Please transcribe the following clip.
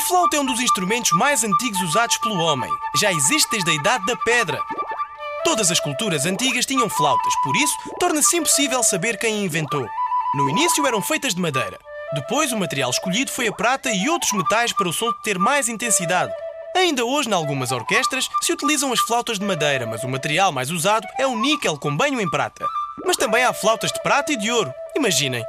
A flauta é um dos instrumentos mais antigos usados pelo homem. Já existe desde a Idade da Pedra. Todas as culturas antigas tinham flautas, por isso torna-se impossível saber quem a inventou. No início eram feitas de madeira. Depois o material escolhido foi a prata e outros metais para o som ter mais intensidade. Ainda hoje, em algumas orquestras, se utilizam as flautas de madeira, mas o material mais usado é o níquel com banho em prata. Mas também há flautas de prata e de ouro. Imaginem,